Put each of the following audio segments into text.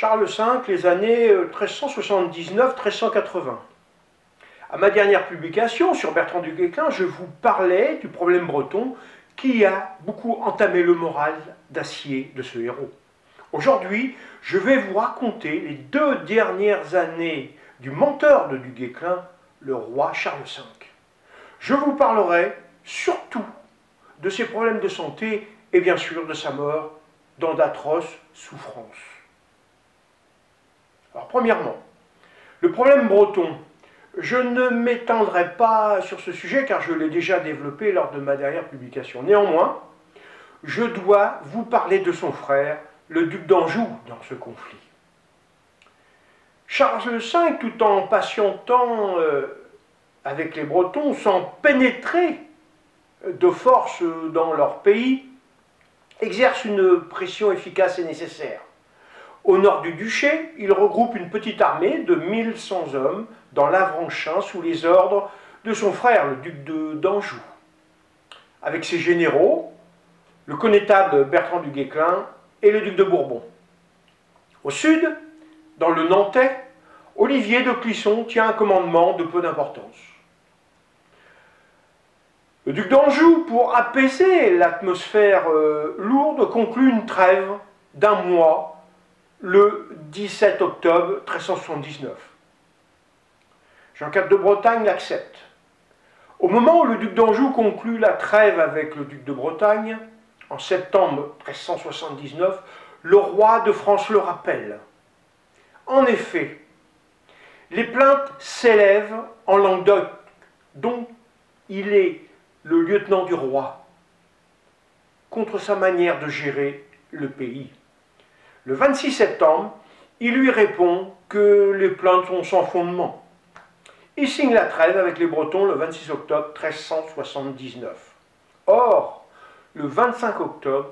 Charles V, les années 1379-1380. À ma dernière publication sur Bertrand du Guesclin, je vous parlais du problème breton qui a beaucoup entamé le moral d'acier de ce héros. Aujourd'hui, je vais vous raconter les deux dernières années du menteur de du Guesclin, le roi Charles V. Je vous parlerai surtout de ses problèmes de santé et bien sûr de sa mort dans d'atroces souffrances. Alors premièrement, le problème breton. Je ne m'étendrai pas sur ce sujet car je l'ai déjà développé lors de ma dernière publication. Néanmoins, je dois vous parler de son frère, le duc d'Anjou, dans ce conflit. Charles V, tout en patientant euh, avec les Bretons, sans pénétrer de force dans leur pays, exerce une pression efficace et nécessaire. Au nord du duché, il regroupe une petite armée de 1100 hommes dans l'Avranchin sous les ordres de son frère, le duc d'Anjou. Avec ses généraux, le connétable Bertrand du Guesclin et le duc de Bourbon. Au sud, dans le Nantais, Olivier de Clisson tient un commandement de peu d'importance. Le duc d'Anjou, pour apaiser l'atmosphère euh, lourde, conclut une trêve d'un mois le 17 octobre 1379. Jean IV de Bretagne l'accepte. Au moment où le duc d'Anjou conclut la trêve avec le duc de Bretagne, en septembre 1379, le roi de France le rappelle. En effet, les plaintes s'élèvent en Languedoc, dont il est le lieutenant du roi, contre sa manière de gérer le pays. Le 26 septembre, il lui répond que les plaintes sont sans fondement. Il signe la trêve avec les Bretons le 26 octobre 1379. Or, le 25 octobre,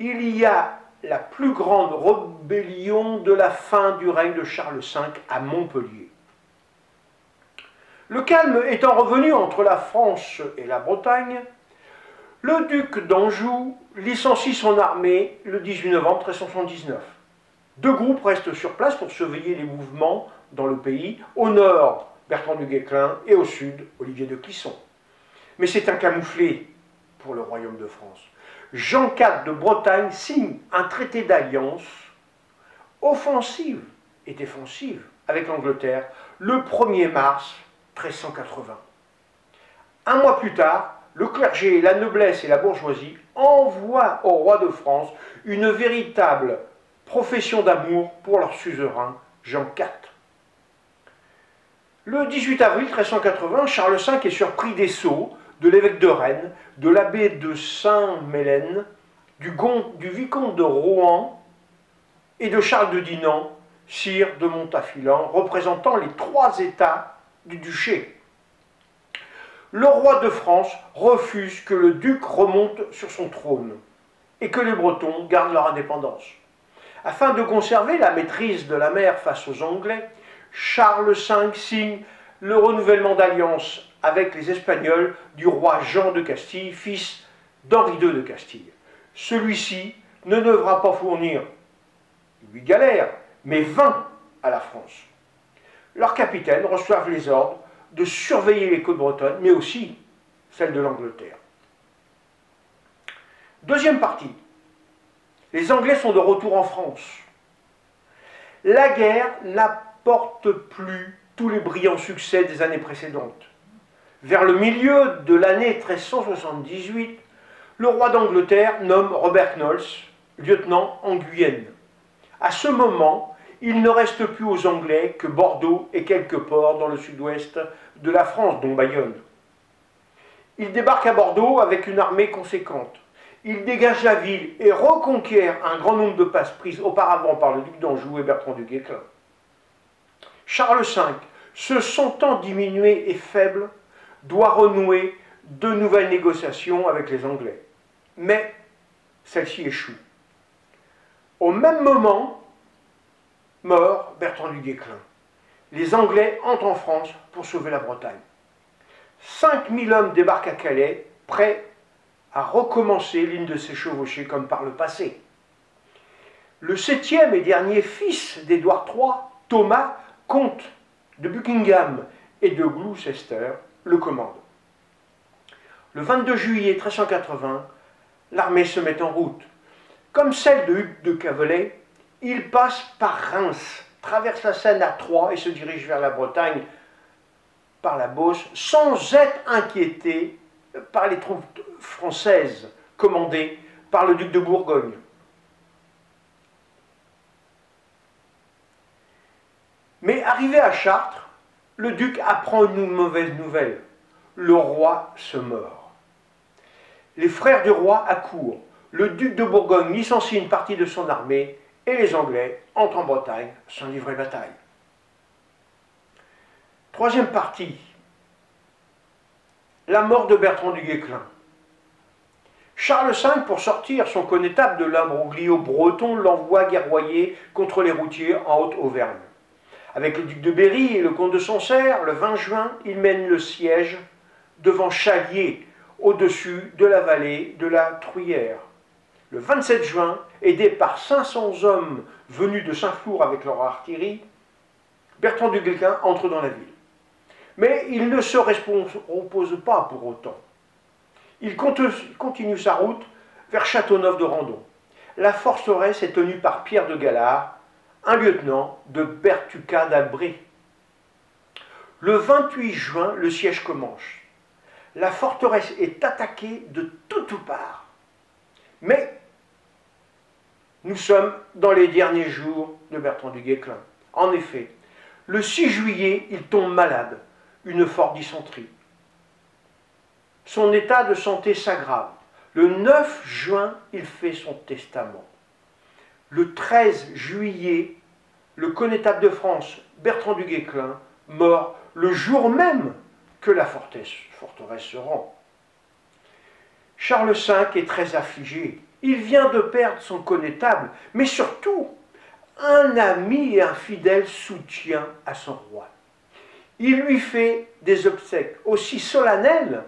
il y a la plus grande rébellion de la fin du règne de Charles V à Montpellier. Le calme étant revenu entre la France et la Bretagne, le duc d'Anjou licencie son armée le 18 novembre 1379. Deux groupes restent sur place pour surveiller les mouvements dans le pays. Au nord, Bertrand du Guesclin et au sud, Olivier de Clisson. Mais c'est un camouflé pour le royaume de France. Jean IV de Bretagne signe un traité d'alliance offensive et défensive avec l'Angleterre le 1er mars 1380. Un mois plus tard, le clergé, la noblesse et la bourgeoisie envoient au roi de France une véritable profession d'amour pour leur suzerain, Jean IV. Le 18 avril 1380, Charles V est surpris des sceaux de l'évêque de Rennes, de l'abbé de Saint-Mélène, du, vicomte de Rouen et de Charles de Dinan, sire de Montafilan, représentant les trois États du duché. Le roi de France refuse que le duc remonte sur son trône et que les Bretons gardent leur indépendance. Afin de conserver la maîtrise de la mer face aux Anglais, Charles V signe le renouvellement d'alliance avec les Espagnols du roi Jean de Castille, fils d'Henri II de Castille. Celui-ci ne devra pas fournir 8 galères, mais 20 à la France leurs capitaines reçoivent les ordres de surveiller les côtes bretonnes, mais aussi celles de l'Angleterre. Deuxième partie. Les Anglais sont de retour en France. La guerre n'apporte plus tous les brillants succès des années précédentes. Vers le milieu de l'année 1378, le roi d'Angleterre nomme Robert Knowles lieutenant en Guyenne. À ce moment, il ne reste plus aux Anglais que Bordeaux et quelques ports dans le sud-ouest de la France, dont Bayonne. Il débarque à Bordeaux avec une armée conséquente. Il dégage la ville et reconquiert un grand nombre de passes prises auparavant par le duc d'Anjou et Bertrand du Guesclin. Charles V, se sentant diminué et faible, doit renouer de nouvelles négociations avec les Anglais. Mais celle-ci échoue. Au même moment, Mort Bertrand du Guesclin. Les Anglais entrent en France pour sauver la Bretagne. 5000 hommes débarquent à Calais, prêts à recommencer l'une de ces chevauchées comme par le passé. le septième et dernier fils d'Édouard III, Thomas, comte de Buckingham et de Gloucester, le commande. Le 22 juillet 1380, l'armée se met en route. Comme celle de Hugues de Cavalet, il passe par Reims, traverse la Seine à Troyes et se dirige vers la Bretagne par la Beauce, sans être inquiété par les troupes françaises commandées par le duc de Bourgogne. Mais arrivé à Chartres, le duc apprend une mauvaise nouvelle. Le roi se meurt. Les frères du roi accourent. Le duc de Bourgogne licencie une partie de son armée et les Anglais entrent en Bretagne sans livrer bataille. Troisième partie, la mort de Bertrand du Guesclin. Charles V, pour sortir son connétable de l'imbroglio breton, l'envoie guerroyer contre les routiers en Haute-Auvergne. Avec le duc de Berry et le comte de Sancerre, le 20 juin, il mène le siège devant Chalier, au-dessus de la vallée de la Truyère. Le 27 juin, aidé par 500 hommes venus de Saint-Flour avec leur artillerie, Bertrand du Guesclin entre dans la ville. Mais il ne se repose pas pour autant. Il continue sa route vers Châteauneuf de Randon. La forteresse est tenue par Pierre de Galard, un lieutenant de Bertuca d'Albret. Le 28 juin, le siège commence. La forteresse est attaquée de toutes parts. Mais nous sommes dans les derniers jours de Bertrand du Guesclin. En effet, le 6 juillet, il tombe malade, une forte dysenterie son état de santé s'aggrave. Le 9 juin, il fait son testament. Le 13 juillet, le connétable de France, Bertrand du Guesclin, mort le jour même que la forteresse, forteresse se rend. Charles V est très affligé. Il vient de perdre son connétable, mais surtout un ami et un fidèle soutien à son roi. Il lui fait des obsèques aussi solennelles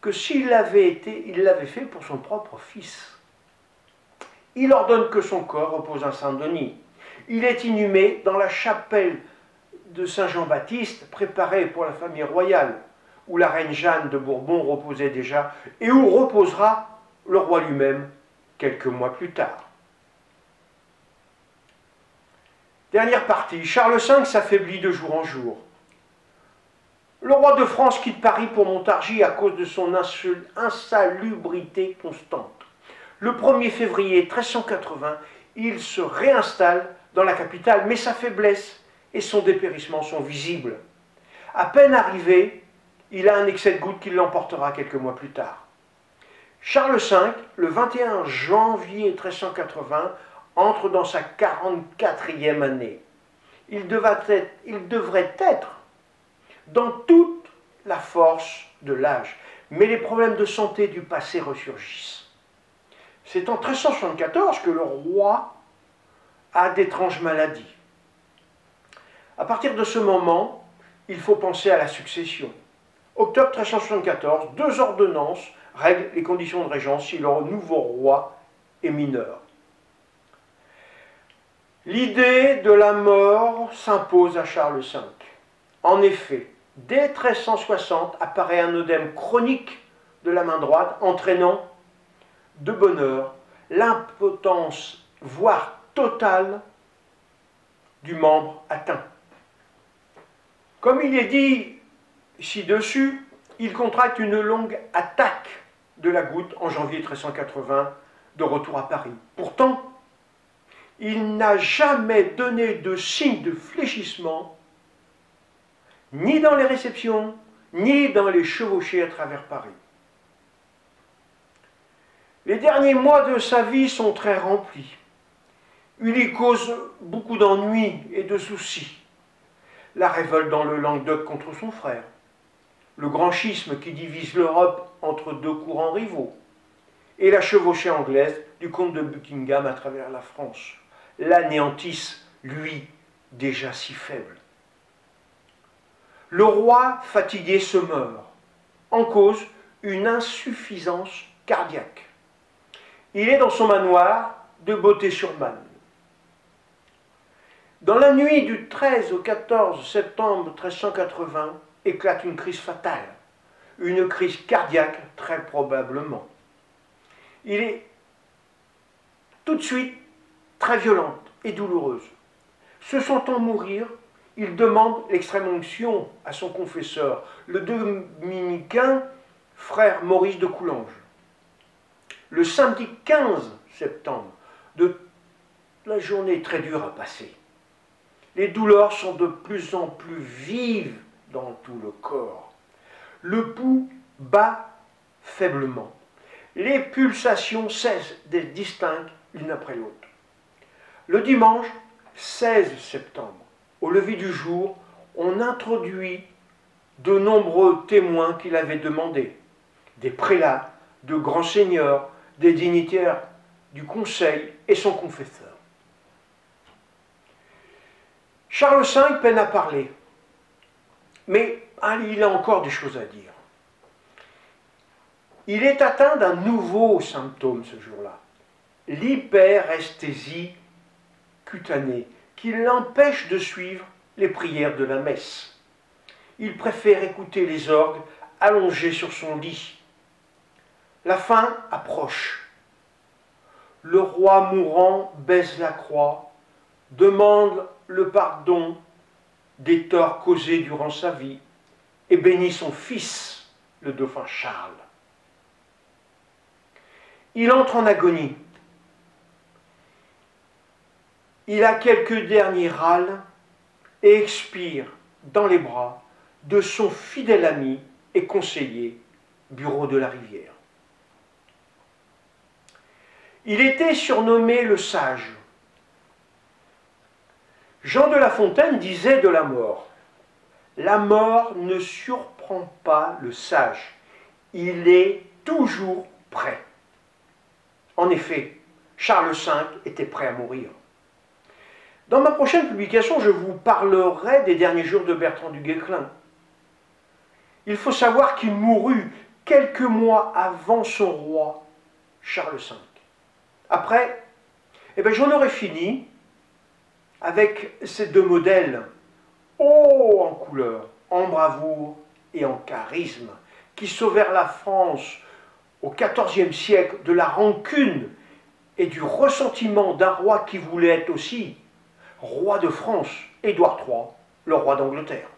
que s'il l'avait été, il l'avait fait pour son propre fils. Il ordonne que son corps repose à Saint-Denis. Il est inhumé dans la chapelle de Saint-Jean-Baptiste, préparée pour la famille royale, où la reine Jeanne de Bourbon reposait déjà, et où reposera le roi lui-même quelques mois plus tard. Dernière partie, Charles V s'affaiblit de jour en jour. Le roi de France quitte Paris pour Montargis à cause de son insalubrité constante. Le 1er février 1380, il se réinstalle dans la capitale, mais sa faiblesse et son dépérissement sont visibles. À peine arrivé, il a un excès de goutte qui l'emportera quelques mois plus tard. Charles V, le 21 janvier 1380, entre dans sa 44e année. Il, devrait être dans toute la force de l'âge. Mais les problèmes de santé du passé ressurgissent. C'est en 1374 que le roi a d'étranges maladies. À partir de ce moment, il faut penser à la succession. Octobre 1374, deux ordonnances règlent les conditions de régence si le nouveau roi est mineur. L'idée de la mort s'impose à Charles V. En effet, Dès 1360 apparaît un œdème chronique de la main droite entraînant de bonheur l'impotence, voire totale, du membre atteint. Comme il est dit ci-dessus, il contracte une longue attaque de la goutte en janvier 1380 de retour à Paris. Pourtant, il n'a jamais donné de signe de fléchissement ni dans les réceptions, ni dans les chevauchées à travers Paris. Les derniers mois de sa vie sont très remplis. Il y cause beaucoup d'ennuis et de soucis. La révolte dans le Languedoc contre son frère, le grand schisme qui divise l'Europe entre deux courants rivaux, et la chevauchée anglaise du comte de Buckingham à travers la France, l'anéantissent, lui, déjà si faible. Le roi fatigué se meurt. En cause, une insuffisance cardiaque. Il est dans son manoir de Beauté-sur-Marne. Dans la nuit du 13 au 14 septembre 1380 éclate une crise fatale, une crise cardiaque très probablement. Il est tout de suite très violente et douloureuse. Se sentant mourir, il demande l'extrême onction à son confesseur, le dominicain frère Maurice de Coulanges. Le samedi 15 septembre, de la journée très dure à passer. Les douleurs sont de plus en plus vives dans tout le corps. Le pouls bat faiblement. Les pulsations cessent d'être distinctes l'une après l'autre. Le dimanche 16 septembre, au lever du jour, on introduit de nombreux témoins qu'il avait demandés, des prélats, de grands seigneurs, des dignitaires du conseil et son confesseur. Charles V peine à parler, mais il a encore des choses à dire. Il est atteint d'un nouveau symptôme ce jour-là, l'hyperesthésie cutanée, qui l'empêche de suivre les prières de la messe. Il préfère écouter les orgues allongé sur son lit. La fin approche. Le roi mourant baise la croix, demande le pardon des torts causés durant sa vie et bénit son fils, le dauphin Charles. Il entre en agonie. Il a quelques derniers râles et expire dans les bras de son fidèle ami et conseiller, Bureau de la Rivière. Il était surnommé le sage. Jean de La Fontaine disait de la mort La mort ne surprend pas le sage, il est toujours prêt. En effet, Charles V était prêt à mourir. Dans ma prochaine publication, je vous parlerai des derniers jours de Bertrand du Guesclin. Il faut savoir qu'il mourut quelques mois avant son roi, Charles V. Après, eh ben, j'en aurais fini avec ces deux modèles, haut en couleur, en bravoure et en charisme, qui sauvèrent la France au XIVe siècle de la rancune et du ressentiment d'un roi qui voulait être aussi roi de France, Édouard III, le roi d'Angleterre.